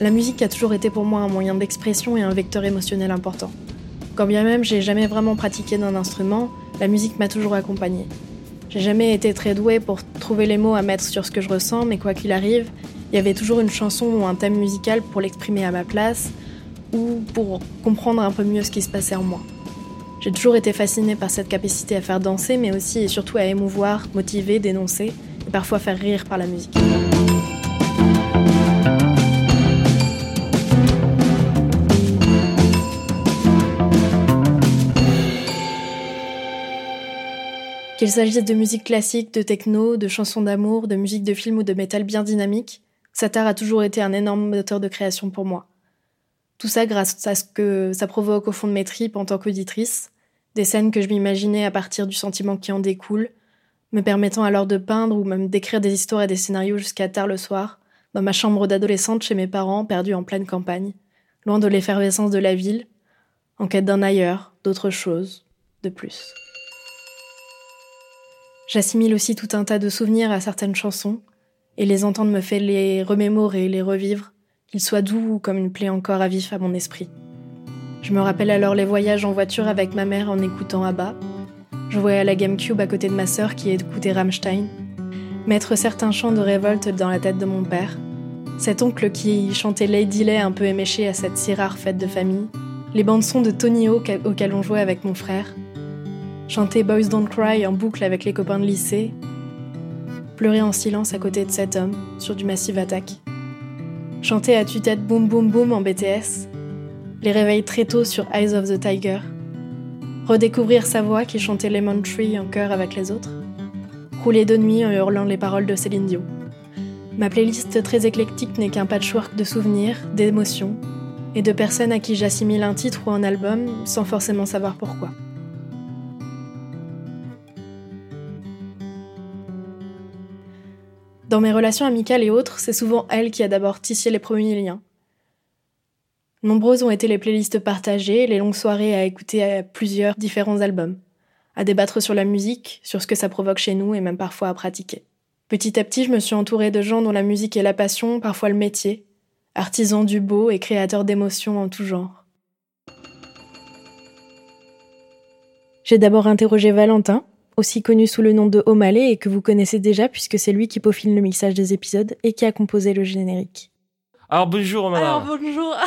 La musique a toujours été pour moi un moyen d'expression et un vecteur émotionnel important. Quand bien même j'ai jamais vraiment pratiqué d'un instrument, la musique m'a toujours accompagnée. J'ai jamais été très douée pour trouver les mots à mettre sur ce que je ressens, mais quoi qu'il arrive, il y avait toujours une chanson ou un thème musical pour l'exprimer à ma place ou pour comprendre un peu mieux ce qui se passait en moi. J'ai toujours été fascinée par cette capacité à faire danser, mais aussi et surtout à émouvoir, motiver, dénoncer et parfois faire rire par la musique. Qu'il s'agisse de musique classique, de techno, de chansons d'amour, de musique de film ou de métal bien dynamique, Satar a toujours été un énorme moteur de création pour moi. Tout ça grâce à ce que ça provoque au fond de mes tripes en tant qu'auditrice, des scènes que je m'imaginais à partir du sentiment qui en découle, me permettant alors de peindre ou même d'écrire des histoires et des scénarios jusqu'à tard le soir, dans ma chambre d'adolescente chez mes parents perdus en pleine campagne, loin de l'effervescence de la ville, en quête d'un ailleurs, d'autre chose, de plus. J'assimile aussi tout un tas de souvenirs à certaines chansons, et les entendre me fait les remémorer, les revivre, qu'ils soient doux ou comme une plaie encore à vif à mon esprit. Je me rappelle alors les voyages en voiture avec ma mère en écoutant ABBA. Je voyais à la GameCube à côté de ma sœur qui écoutait Rammstein. Mettre certains chants de révolte dans la tête de mon père. Cet oncle qui chantait Lady Lay un peu éméché à cette si rare fête de famille. Les bandes sons de Tony Hawk auxquelles on jouait avec mon frère chanter Boys Don't Cry en boucle avec les copains de lycée, pleurer en silence à côté de cet homme sur du Massive Attack, chanter à tue-tête Boom Boom Boom en BTS, les réveils très tôt sur Eyes of the Tiger, redécouvrir sa voix qui chantait Lemon Tree en chœur avec les autres, rouler de nuit en hurlant les paroles de Céline Dion. Ma playlist très éclectique n'est qu'un patchwork de souvenirs, d'émotions et de personnes à qui j'assimile un titre ou un album sans forcément savoir pourquoi. Dans mes relations amicales et autres, c'est souvent elle qui a d'abord tissé les premiers liens. Nombreuses ont été les playlists partagées, les longues soirées à écouter plusieurs différents albums, à débattre sur la musique, sur ce que ça provoque chez nous et même parfois à pratiquer. Petit à petit, je me suis entourée de gens dont la musique est la passion, parfois le métier, artisans du beau et créateurs d'émotions en tout genre. J'ai d'abord interrogé Valentin, aussi connu sous le nom de O'Malley et que vous connaissez déjà puisque c'est lui qui peaufine le mixage des épisodes et qui a composé le générique. Alors bonjour madame. Alors bonjour.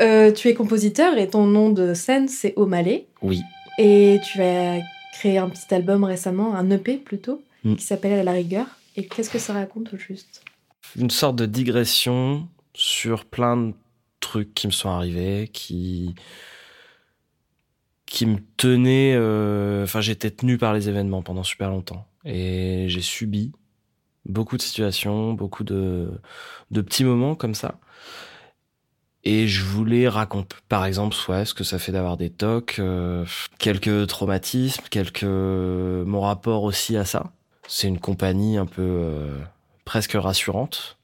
Euh, tu es compositeur et ton nom de scène c'est O'Malley. Oui. Et tu as créé un petit album récemment, un EP plutôt, mm. qui s'appelle À la rigueur. Et qu'est-ce que ça raconte au juste? Une sorte de digression sur plein de trucs qui me sont arrivés, qui qui me tenait. Euh, enfin, j'étais tenu par les événements pendant super longtemps et j'ai subi beaucoup de situations, beaucoup de, petits moments comme ça. Et je voulais raconter, par exemple, soit ce que ça fait d'avoir des tocs, euh, quelques traumatismes, quelques mon rapport aussi à ça. C'est une compagnie un peu euh, presque rassurante.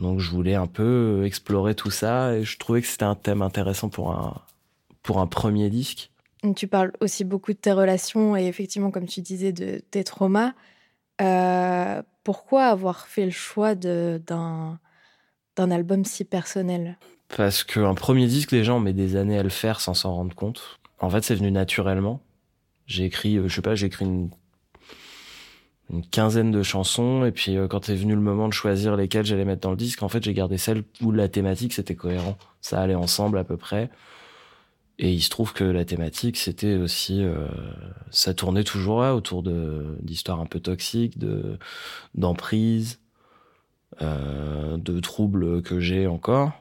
Donc je voulais un peu explorer tout ça et je trouvais que c'était un thème intéressant pour un pour un premier disque. Tu parles aussi beaucoup de tes relations et effectivement, comme tu disais, de tes traumas. Euh, pourquoi avoir fait le choix d'un album si personnel? Parce qu'un premier disque, les gens met des années à le faire sans s'en rendre compte. En fait, c'est venu naturellement. J'ai écrit, euh, je sais pas, j'ai écrit une, une, quinzaine de chansons et puis euh, quand est venu le moment de choisir lesquelles j'allais mettre dans le disque, en fait, j'ai gardé celles où la thématique c'était cohérent. Ça allait ensemble à peu près. Et il se trouve que la thématique, c'était aussi, euh, ça tournait toujours là autour de d'histoires un peu toxiques, de d'emprise, euh, de troubles que j'ai encore.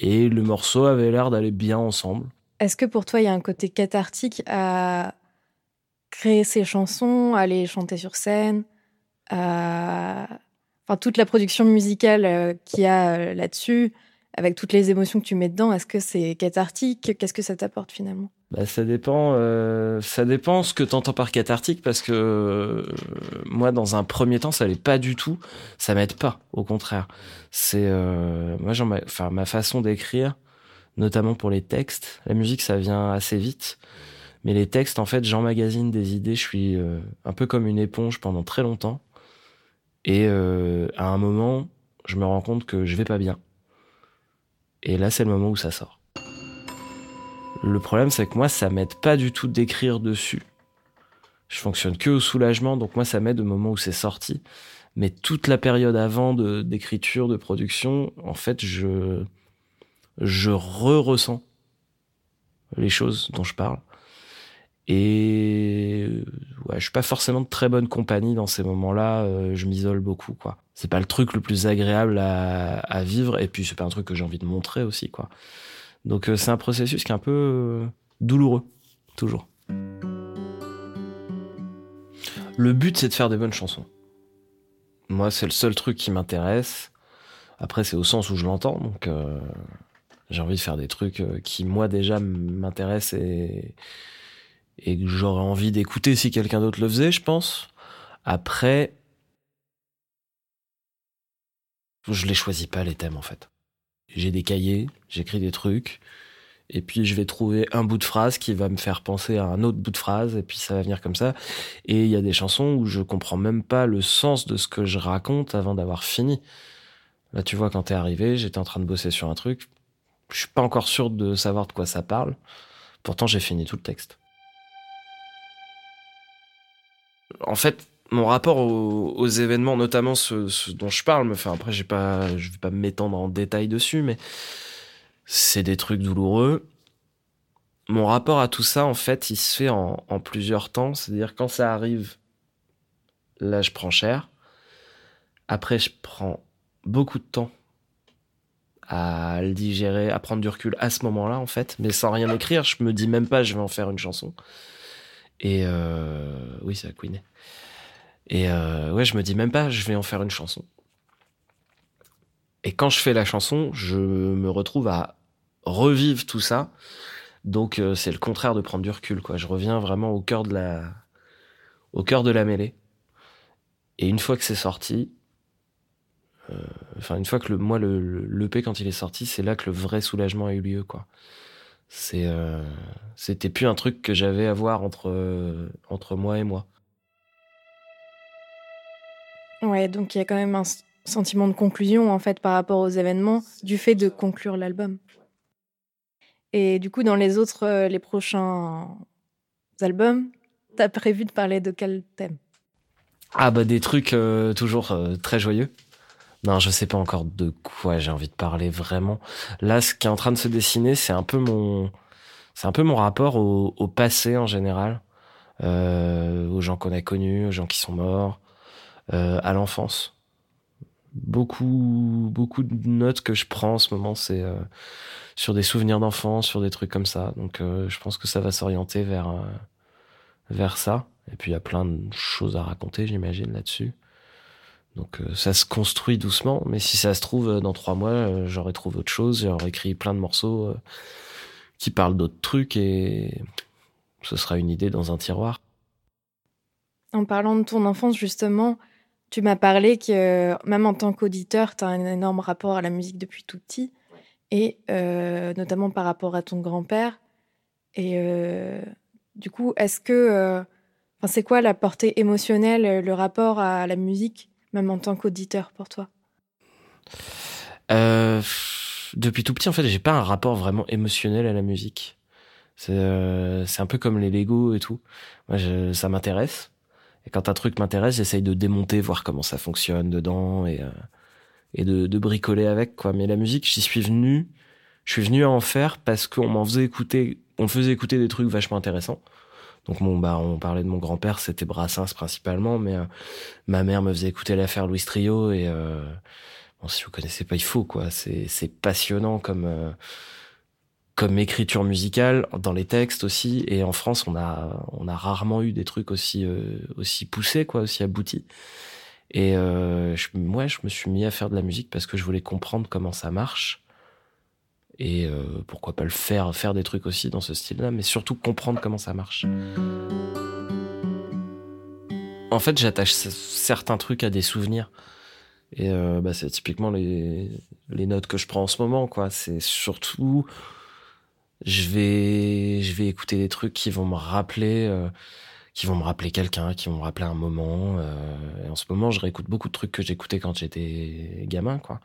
Et le morceau avait l'air d'aller bien ensemble. Est-ce que pour toi, il y a un côté cathartique à créer ces chansons, à les chanter sur scène, à... enfin toute la production musicale euh, qu'il y a là-dessus? Avec toutes les émotions que tu mets dedans, est-ce que c'est cathartique? Qu'est-ce que ça t'apporte finalement? Bah, ça dépend, euh, ça dépend ce que tu entends par cathartique parce que euh, moi dans un premier temps ça l'est pas du tout, ça m'aide pas, au contraire. C'est euh, moi ma façon d'écrire, notamment pour les textes, la musique ça vient assez vite, mais les textes en fait j'emmagasine des idées, je suis un peu comme une éponge pendant très longtemps. Et à un moment, je me rends compte que je vais pas bien. Et là, c'est le moment où ça sort. Le problème, c'est que moi, ça m'aide pas du tout d'écrire dessus. Je fonctionne que au soulagement, donc moi, ça m'aide au moment où c'est sorti. Mais toute la période avant d'écriture, de, production, en fait, je, je re-ressens les choses dont je parle. Et ouais, je suis pas forcément de très bonne compagnie dans ces moments-là. Euh, je m'isole beaucoup, quoi. C'est pas le truc le plus agréable à, vivre, et puis c'est pas un truc que j'ai envie de montrer aussi, quoi. Donc euh, c'est un processus qui est un peu euh, douloureux, toujours. Le but, c'est de faire des bonnes chansons. Moi, c'est le seul truc qui m'intéresse. Après, c'est au sens où je l'entends, donc euh, j'ai envie de faire des trucs qui, moi, déjà m'intéressent et, et que j'aurais envie d'écouter si quelqu'un d'autre le faisait, je pense. Après, je les choisis pas, les thèmes, en fait. J'ai des cahiers, j'écris des trucs, et puis je vais trouver un bout de phrase qui va me faire penser à un autre bout de phrase, et puis ça va venir comme ça. Et il y a des chansons où je comprends même pas le sens de ce que je raconte avant d'avoir fini. Là, tu vois, quand t'es arrivé, j'étais en train de bosser sur un truc, je suis pas encore sûr de savoir de quoi ça parle. Pourtant, j'ai fini tout le texte. En fait, mon rapport aux, événements, notamment ce, dont je parle, fait après, j'ai pas, je vais pas m'étendre en détail dessus, mais c'est des trucs douloureux. Mon rapport à tout ça, en fait, il se fait en, plusieurs temps. C'est-à-dire quand ça arrive, là, je prends cher. Après, je prends beaucoup de temps à le digérer, à prendre du recul à ce moment-là, en fait, mais sans rien écrire. Je me dis même pas, je vais en faire une chanson. Et euh, oui, c'est à Queen. Et euh, ouais, je me dis même pas, je vais en faire une chanson. Et quand je fais la chanson, je me retrouve à revivre tout ça. Donc euh, c'est le contraire de prendre du recul, quoi. Je reviens vraiment au cœur de la, au cœur de la mêlée. Et une fois que c'est sorti, euh, enfin une fois que le, moi le, le l'EP quand il est sorti, c'est là que le vrai soulagement a eu lieu, quoi. C'est, euh, c'était plus un truc que j'avais à voir entre entre moi et moi. Donc il y a quand même un sentiment de conclusion en fait par rapport aux événements du fait de conclure l'album. Et du coup, dans les autres, euh, les prochains albums, t'as prévu de parler de quel thème? Ah bah des trucs euh, toujours euh, très joyeux. Non, je sais pas encore de quoi j'ai envie de parler vraiment. Là, ce qui est en train de se dessiner, c'est un peu mon, c'est un peu mon rapport au, passé en général, aux gens qu'on a connus, aux gens qui sont morts, à l'enfance. Beaucoup, beaucoup de notes que je prends en ce moment, c'est euh, sur des souvenirs d'enfance, sur des trucs comme ça. Donc, euh, je pense que ça va s'orienter vers vers ça. Et puis, il y a plein de choses à raconter, j'imagine, là-dessus. Donc, ça se construit doucement. Mais si ça se trouve, dans trois mois, j'aurais trouvé autre chose. J'aurais écrit plein de morceaux qui parlent d'autres trucs et ce sera une idée dans un tiroir. En parlant de ton enfance, justement, tu m'as parlé que même en tant qu'auditeur, tu as un énorme rapport à la musique depuis tout petit, et euh, notamment par rapport à ton grand-père. Et euh, du coup, est-ce que, euh, enfin, c'est quoi la portée émotionnelle, le rapport à la musique, même en tant qu'auditeur pour toi? Depuis tout petit, en fait, j'ai pas un rapport vraiment émotionnel à la musique. C'est un peu comme les Lego et tout. Moi, je, ça m'intéresse quand un truc m'intéresse, j'essaye de démonter, voir comment ça fonctionne dedans et, euh, de, bricoler avec, quoi. Mais la musique, j'y suis venu, je suis venu à en faire parce qu'on m'en faisait écouter, on faisait écouter des trucs vachement intéressants. Donc bon, bah, on parlait de mon grand-père, c'était Brassens principalement, mais euh, ma mère me faisait écouter l'affaire Louis Trio et euh, si vous connaissez pas, il faut quoi. C'est passionnant comme comme écriture musicale dans les textes aussi. Et en France on a on a rarement eu des trucs aussi euh, aussi poussés quoi aussi aboutis. Et euh, je, moi je me suis mis à faire de la musique parce que je voulais comprendre comment ça marche. Et euh, pourquoi pas le faire faire des trucs aussi dans ce style là mais surtout comprendre comment ça marche. En fait j'attache certains trucs à des souvenirs. Et euh, bah, c'est typiquement les les notes que je prends en ce moment quoi. C'est surtout je vais je vais écouter des trucs qui vont me rappeler euh, qui vont me rappeler quelqu'un qui vont me rappeler un moment euh, ce moment, je réécoute beaucoup de trucs que j'écoutais quand j'étais gamin, quoi.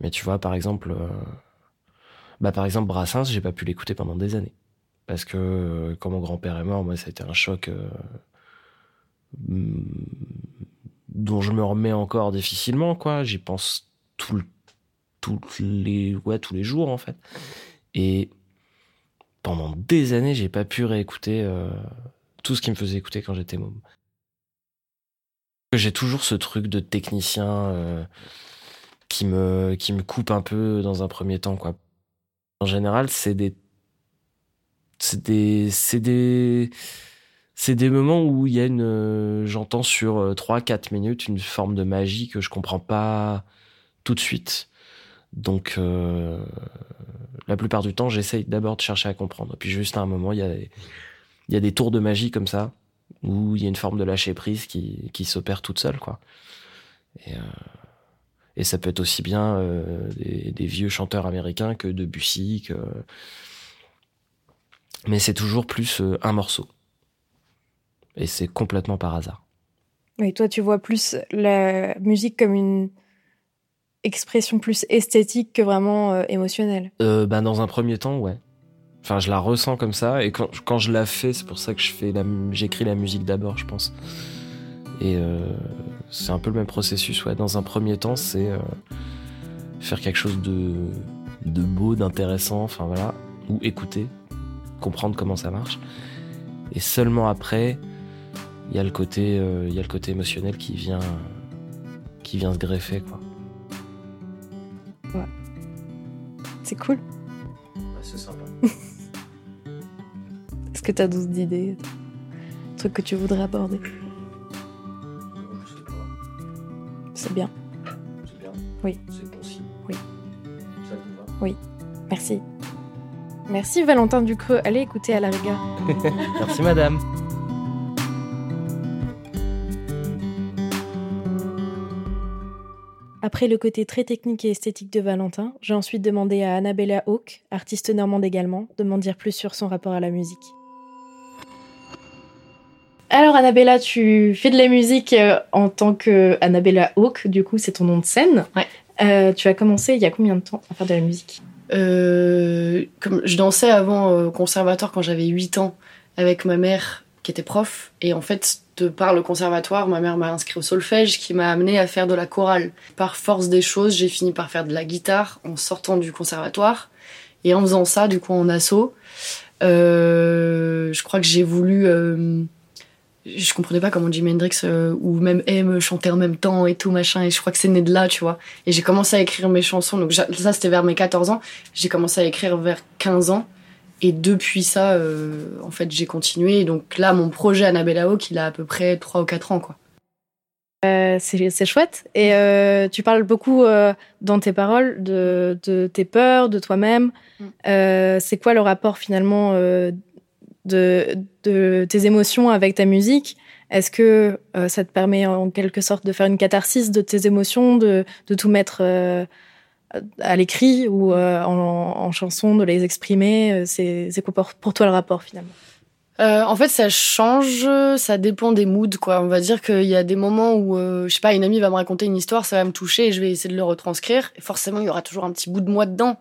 Mais tu vois, par exemple, euh, bah, par exemple, Brassens, j'ai pas pu l'écouter pendant des années. Parce que euh, quand mon grand-père est mort, moi, ça a été un choc mm, dont je me remets encore difficilement, quoi. J'y pense tout les, ouais, tous les jours, en fait. Et pendant des années, j'ai pas pu réécouter tout ce qui me faisait écouter quand j'étais môme. J'ai toujours ce truc de technicien euh, qui me coupe un peu dans un premier temps quoi. En général, c'est des c'est des c'est des c'est des moments où il y a une euh, j'entends sur 3 euh, 4 minutes une forme de magie que je comprends pas tout de suite. Donc la plupart du temps, j'essaye d'abord de chercher à comprendre. puis juste à un moment, il y a des tours de magie comme ça où il y a une forme de lâcher prise qui, qui s'opère toute seule, quoi. Et, euh, ça peut être aussi bien euh, des, vieux chanteurs américains que de Bussy, que... mais c'est toujours plus euh, un morceau. Et c'est complètement par hasard. Et toi, tu vois plus la musique comme une expression plus esthétique que vraiment émotionnelle euh, bah, Dans un premier temps, ouais. Enfin, je la ressens comme ça. Et quand, je la fais, c'est pour ça que je fais la, j'écris la musique d'abord, je pense. Et euh, c'est un peu le même processus. Ouais. Dans un premier temps, c'est euh, faire quelque chose de, beau, d'intéressant, enfin voilà, ou écouter, comprendre comment ça marche. Et seulement après, il y a le côté, euh, y a le côté émotionnel qui vient, qui vient se greffer, quoi. C'est cool. Ouais, c'est sympa. Est-ce que tu as d'autres idées Trucs que tu voudrais aborder? C'est bien. C'est bien? Oui. C'est concis. Oui. Ça te va? Oui. Merci. Merci Valentin Ducreux. Allez écouter à la rigueur. Merci madame. Après le côté très technique et esthétique de Valentin, j'ai ensuite demandé à Annabella Hawke, artiste normande également, de m'en dire plus sur son rapport à la musique. Alors Annabella, tu fais de la musique euh, en tant que Annabella Hawke, du coup c'est ton nom de scène. Ouais. Euh, tu as commencé il y a combien de temps à faire de la musique? Euh, comme Je dansais avant au conservatoire quand j'avais 8 ans avec ma mère qui était prof et en fait de par le conservatoire, ma mère m'a inscrit au solfège qui m'a amené à faire de la chorale. Par force des choses, j'ai fini par faire de la guitare en sortant du conservatoire. Et en faisant ça, du coup, en assaut, euh, je crois que j'ai voulu... Euh, je comprenais pas comment Jimi Hendrix euh, ou même M chanter en même temps et tout machin et je crois que c'est né de là tu vois et j'ai commencé à écrire mes chansons donc ça c'était vers mes 14 ans j'ai commencé à écrire vers 15 ans et depuis ça, euh, en fait, j'ai continué. Donc là, mon projet Annabella Hawk, il a à peu près 3 ou 4 ans, quoi. Euh, c'est chouette. Et euh, tu parles beaucoup dans tes paroles de, de, tes peurs, de toi-même. Mm. C'est quoi le rapport finalement de, de, tes émotions avec ta musique? Est-ce que ça te permet en quelque sorte de faire une catharsis de tes émotions, de, de tout mettre à l'écrit ou euh, en, chanson, de les exprimer euh, C'est quoi pour, toi le rapport finalement? Euh, en fait, ça change, ça dépend des moods, quoi. On va dire qu'il y a des moments où, je sais pas, une amie va me raconter une histoire, ça va me toucher et je vais essayer de le retranscrire. Et forcément, il y aura toujours un petit bout de moi dedans.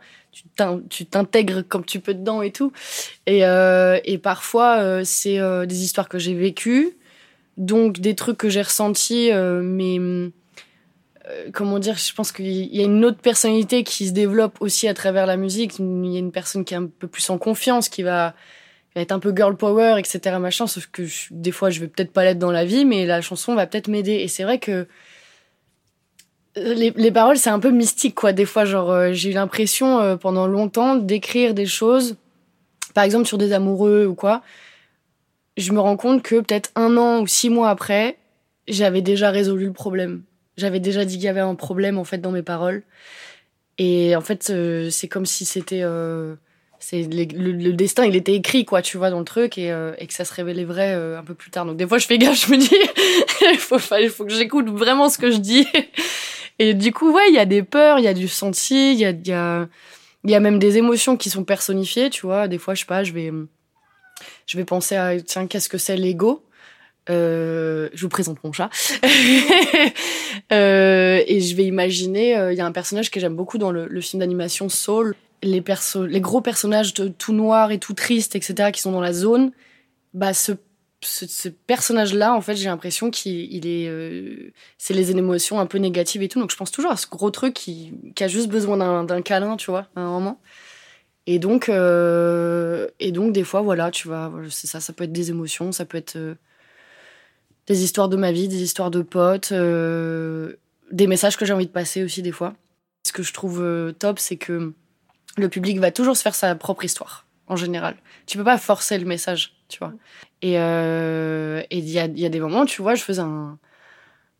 Tu t'intègres comme tu peux dedans et tout. Et, et parfois, c'est des histoires que j'ai vécues, donc des trucs que j'ai ressentis, mais euh, comment dire, je pense qu'il y a une autre personnalité qui se développe aussi à travers la musique. Il y a une personne qui est un peu plus en confiance, qui va, être un peu girl power, etc. Machin. Sauf que des fois, je vais peut-être pas l'être dans la vie, mais la chanson va peut-être m'aider. Et c'est vrai que euh, les, paroles, c'est un peu mystique, quoi. Des fois, genre, euh, j'ai eu l'impression pendant longtemps d'écrire des choses, par exemple sur des amoureux ou quoi. Je me rends compte que peut-être un an ou six mois après, j'avais déjà résolu le problème. J'avais déjà dit qu'il y avait un problème en fait dans mes paroles. Et en fait, euh, c'est comme si c'était euh, c'est le, destin, il était écrit quoi, tu vois, dans le truc et, euh, et que ça se révélait vrai un peu plus tard. Donc des fois, je fais gaffe, je me dis, il faut, faut que j'écoute vraiment ce que je dis. Et du coup, ouais, il y a des peurs, il y a du senti, il y a, il y a, y a même des émotions qui sont personnifiées, tu vois. Des fois, je sais pas, je vais, je vais penser à tiens, qu'est-ce que c'est l'ego? Euh, je vous présente mon chat. euh, et je vais imaginer, il y a un personnage que j'aime beaucoup dans le, film d'animation Soul. Les, perso les gros personnages tout noirs et tout tristes, etc., qui sont dans la zone. Bah, ce ce, personnage-là, en fait, j'ai l'impression qu'il est, euh, c'est les émotions un peu négatives et tout. Donc, je pense toujours à ce gros truc qui, qui a juste besoin d'un câlin, tu vois, à un moment. Et donc, euh, et donc, des fois, voilà, tu vois, c'est ça. Ça peut être des émotions, ça peut être euh, des histoires de ma vie, des histoires de potes, des messages que j'ai envie de passer aussi des fois. Ce que je trouve top, c'est que le public va toujours se faire sa propre histoire en général. Tu peux pas forcer le message, tu vois. Et il euh, y, a, y a des moments, tu vois, je faisais un,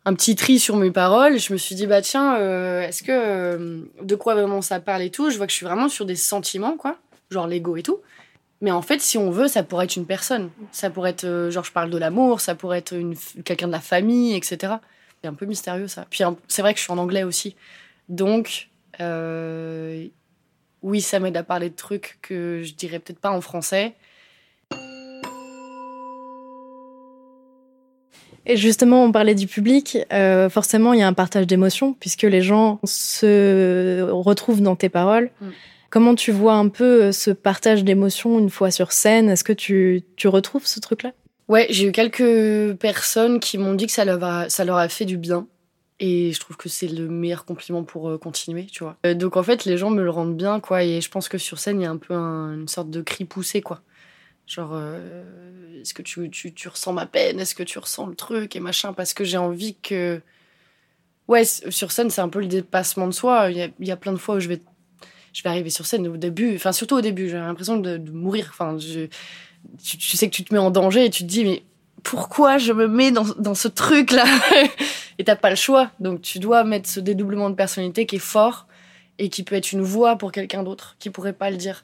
petit tri sur mes paroles. Je me suis dit, bah tiens, euh, est-ce que euh, de quoi vraiment ça parle et tout? Je vois que je suis vraiment sur des sentiments, quoi, genre l'ego et tout. Mais en fait, si on veut, ça pourrait être une personne. Ça pourrait être, genre, je parle de l'amour, ça pourrait être une, quelqu'un de la famille, etc. C'est un peu mystérieux, ça. Puis c'est vrai que je suis en anglais aussi. Donc, oui, ça m'aide à parler de trucs que je dirais peut-être pas en français. Et justement, on parlait du public. Euh, forcément, il y a un partage d'émotions puisque les gens se retrouvent dans tes paroles. Mm. Comment tu vois un peu euh, ce partage d'émotions une fois sur scène? Est-ce que tu, tu retrouves ce truc-là? Ouais, j'ai eu quelques personnes qui m'ont dit que ça leur, a, ça leur a fait du bien. Et je trouve que c'est le meilleur compliment pour euh, continuer, tu vois. donc en fait, les gens me le rendent bien, quoi. Et je pense que sur scène, il y a un peu une sorte de cri poussé, quoi. Genre, euh, est-ce que tu, tu, tu, ressens ma peine? Est-ce que tu ressens le truc? Et machin Parce que j'ai envie que. Ouais, sur scène, c'est un peu le dépassement de soi. Il y a, il y a plein de fois où je vais, je vais arriver sur scène au début, enfin, surtout au début, j'ai l'impression de, mourir. Enfin, je, tu, tu, sais que tu te mets en danger et tu te dis, mais pourquoi je me mets dans, dans ce truc-là Et t'as pas le choix. Donc, tu dois mettre ce dédoublement de personnalité qui est fort et qui peut être une voix pour quelqu'un d'autre qui pourrait pas le dire.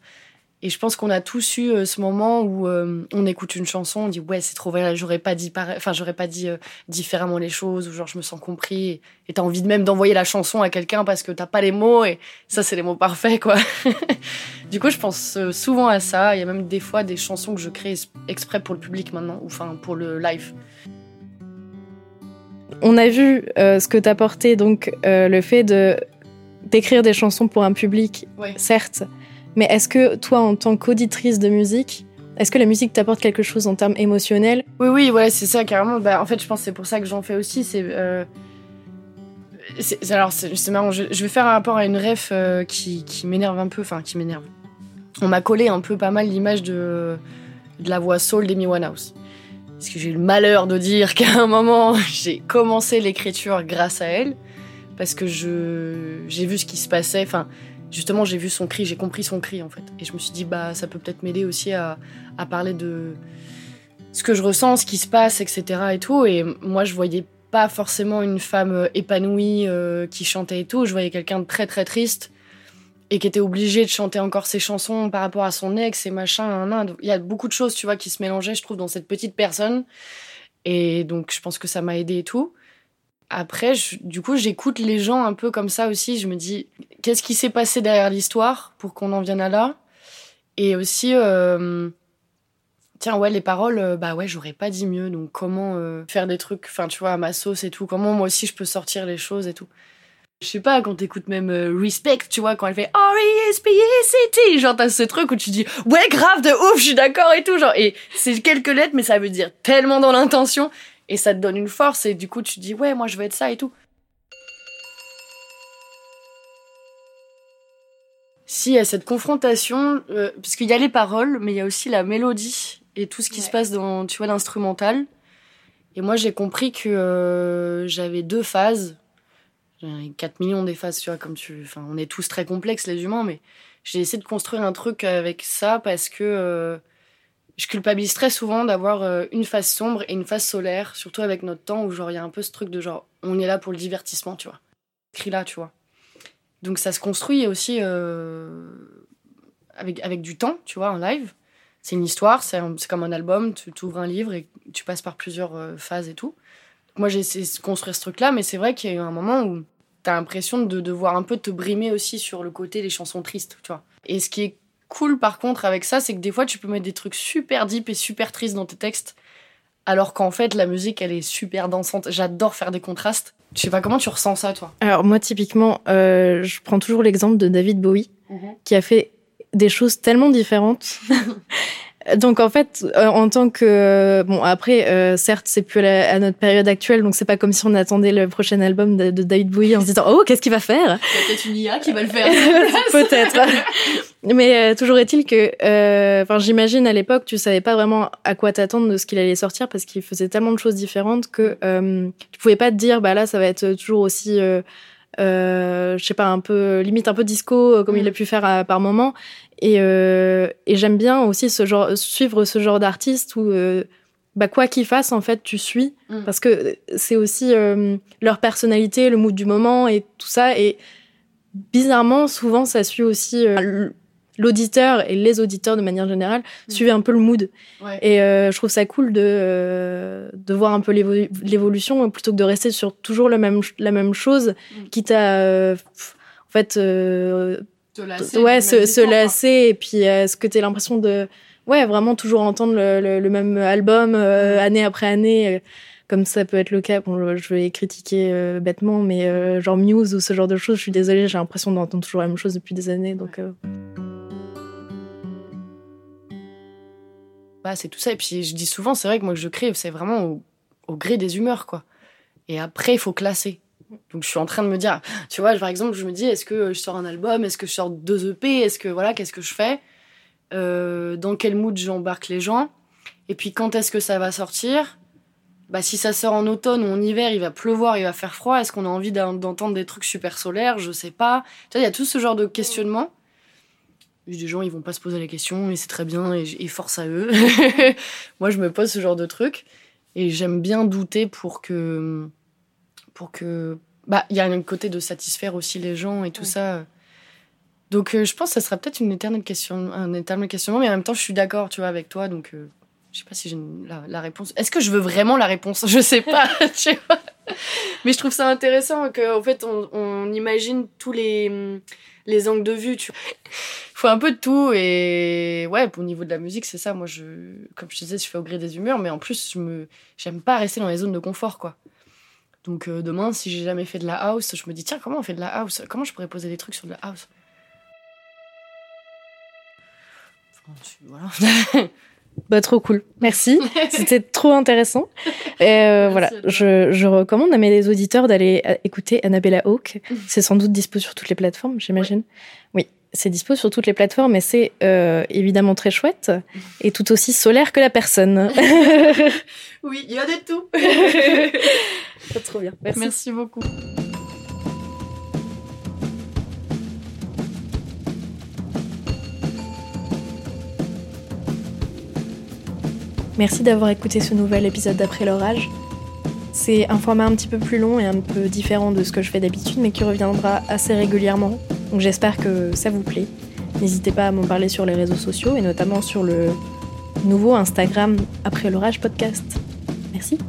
Et je pense qu'on a tous eu euh, ce moment où euh, on écoute une chanson, on dit ouais c'est trop vrai, j'aurais pas dit enfin j'aurais pas dit euh, différemment les choses ou genre je me sens compris et t'as envie de même d'envoyer la chanson à quelqu'un parce que t'as pas les mots et ça c'est les mots parfaits quoi. du coup je pense souvent à ça. Il y a même des fois des chansons que je crée exprès pour le public maintenant ou enfin pour le live. On a vu ce que t'apportait donc le fait de d'écrire des chansons pour un public, certes mais est-ce que toi, en tant qu'auditrice de musique, est-ce que la musique t'apporte quelque chose en termes émotionnels? Oui, oui, c'est ça, carrément. Bah, en fait, je pense que c'est pour ça que j'en fais aussi. C'est. Euh... Alors, c'est marrant, je, vais faire un rapport à une ref euh, qui, qui m'énerve un peu, enfin, qui m'énerve. On m'a collé un peu pas mal l'image de, de la voix soul d'Amy Winehouse. Parce que j'ai eu le malheur de dire qu'à un moment, j'ai commencé l'écriture grâce à elle. Parce que j'ai vu ce qui se passait. Enfin, justement, j'ai vu son cri, j'ai compris son cri en fait. Et je me suis dit, bah, ça peut peut-être m'aider aussi à, parler de ce que je ressens, ce qui se passe, etc. et tout. Et moi, je voyais pas forcément une femme euh, épanouie euh, qui chantait et tout. Je voyais quelqu'un de très très triste et qui était obligé de chanter encore ses chansons par rapport à son ex et machin. Il y a beaucoup de choses, tu vois, qui se mélangeaient, je trouve, dans cette petite personne. Et donc, je pense que ça m'a aidé et tout après, du coup, j'écoute les gens un peu comme ça aussi. Je me dis, qu'est-ce qui s'est passé derrière l'histoire pour qu'on en vienne à là? Et aussi, euh, tiens, ouais, les paroles, euh, bah ouais, j'aurais pas dit mieux. Donc, comment euh, faire des trucs, enfin, tu vois, à ma sauce et tout. Comment moi aussi je peux sortir les choses et tout. Je sais pas, quand t'écoutes même Respect, tu vois, quand elle fait R-E-S-P-E-C-T, genre t'as ce truc où tu dis, ouais, grave, de ouf, je suis d'accord et tout, genre, et c'est quelques lettres, mais ça veut dire tellement dans l'intention. Et ça te donne une force et du coup tu te dis ouais moi je veux être ça et tout. Si il y a cette confrontation, euh, parce qu'il y a les paroles, mais il y a aussi la mélodie et tout ce qui se passe dans tu vois l'instrumental. Et moi j'ai compris que euh, j'avais deux phases. 4 millions des phases, tu vois, comme tu. Enfin, on est tous très complexes, les humains, mais j'ai essayé de construire un truc avec ça parce que euh, je culpabilise très souvent d'avoir euh, une face sombre et une face solaire, surtout avec notre temps où genre il y a un peu ce truc de genre on est là pour le divertissement, tu vois. Écrit là, tu vois. Donc ça se construit aussi euh, avec, avec du temps, tu vois, en live. C'est une histoire, c'est comme un album, tu ouvres un livre et tu passes par plusieurs euh, phases et tout. moi j'ai essayé de construire ce truc-là, mais c'est vrai qu'il y a eu un moment où t'as l'impression de devoir un peu te brimer aussi sur le côté des chansons tristes, tu vois. Et ce qui est cool par contre avec ça, c'est que des fois tu peux mettre des trucs super deep et super tristes dans tes textes alors qu'en fait la musique elle est super dansante. J'adore faire des contrastes. Je sais pas comment tu ressens ça toi. Alors moi typiquement, euh, je prends toujours l'exemple de David Bowie qui a fait des choses tellement différentes. donc en fait, euh, en tant que euh, bon après, euh, certes c'est plus à, notre période actuelle, donc c'est pas comme si on attendait le prochain album de, de David Bowie en se disant oh qu'est-ce qu'il va faire? Il y a peut-être une IA qui va le faire. Peut-être. Mais euh, toujours est-il que, euh, enfin, j'imagine à l'époque, tu savais pas vraiment à quoi t'attendre de ce qu'il allait sortir parce qu'il faisait tellement de choses différentes que euh, tu pouvais pas te dire, bah là, ça va être toujours aussi, euh, je sais pas, un peu limite un peu disco comme il Mm. a pu faire à- par moment. Et, euh, et j'aime bien aussi ce genre, suivre ce genre d'artiste où, euh, bah quoi qu'ils fassent, en fait, tu suis Mm. parce que c'est aussi euh, leur personnalité, le mood du moment et tout ça. Et bizarrement, souvent, ça suit aussi l'auditeur et les auditeurs de manière générale Mm. suivent un peu le mood. Ouais. Et euh, je trouve ça cool de, euh, de voir un peu l'évo- l'évolution plutôt que de rester sur toujours le même, la même chose, Mm. quitte à, euh, en fait, Te lasser ouais, se, se lasser et puis euh, ce que tu l'impression de, ouais, vraiment toujours entendre le, le, le même album euh, année après année. euh, comme ça peut être le cas, bon, je vais critiquer euh, bêtement, mais genre Muse ou ce genre de choses, je suis désolée, j'ai l'impression d'entendre toujours la même chose depuis des années. Donc, Bah, c'est tout ça. Et puis je dis souvent, c'est vrai que moi que je crée, c'est vraiment au, au gré des humeurs, quoi. Et après, il faut classer. Donc je suis en train de me dire, tu vois, par exemple, je me dis, est-ce que je sors un album, est-ce que je sors deux EP, est-ce que voilà, qu'est-ce que je fais, Euh, dans quel mood j'embarque les gens, et puis quand est-ce que ça va sortir? Bah, si ça sort en automne ou en hiver, il va pleuvoir, il va faire froid. Est-ce qu'on a envie d'en- d'entendre des trucs super solaires? Je sais pas. Tu vois, il y a tout ce genre de questionnement. Des gens, ils vont pas se poser la question et c'est très bien et, et force à eux. Moi, je me pose ce genre de trucs et j'aime bien douter pour que, pour que, bah, il y a un côté de satisfaire aussi les gens et tout Ouais. ça. Donc, euh, je pense que ça sera peut-être une éternelle question, un éternel questionnement, mais en même temps, je suis d'accord, tu vois, avec toi. Donc, euh, je sais pas si j'ai la, la réponse. Est-ce que je veux vraiment la réponse? Je sais pas, tu vois. Mais je trouve ça intéressant qu'en fait, on, on imagine tous les, les angles de vue, tu vois. Faut un peu de tout et ouais, au niveau de la musique, c'est ça. Moi, je, comme je te disais, je fais au gré des humeurs, mais en plus, je me, j'aime pas rester dans les zones de confort, quoi. Donc euh, demain, si j'ai jamais fait de la house, je me dis tiens, comment on fait de la house? Comment je pourrais poser des trucs sur de la house? Enfin, je- Voilà. bah, trop cool. Merci. C'était trop intéressant. Et euh, voilà, je, je recommande à mes auditeurs d'aller euh, écouter Annabella Hawk. C'est sans doute dispo sur toutes les plateformes, j'imagine. Oui, c'est dispo sur toutes les plateformes et c'est euh, évidemment très chouette et tout aussi solaire que la personne. oui, il y a de tout. trop bien. Merci. Merci beaucoup. Merci d'avoir écouté ce nouvel épisode d'Après l'orage. C'est un format un petit peu plus long et un peu différent de ce que je fais d'habitude, mais qui reviendra assez régulièrement. Donc j'espère que ça vous plaît. N'hésitez pas à m'en parler sur les réseaux sociaux et notamment sur le nouveau Instagram Après l'orage podcast. Merci.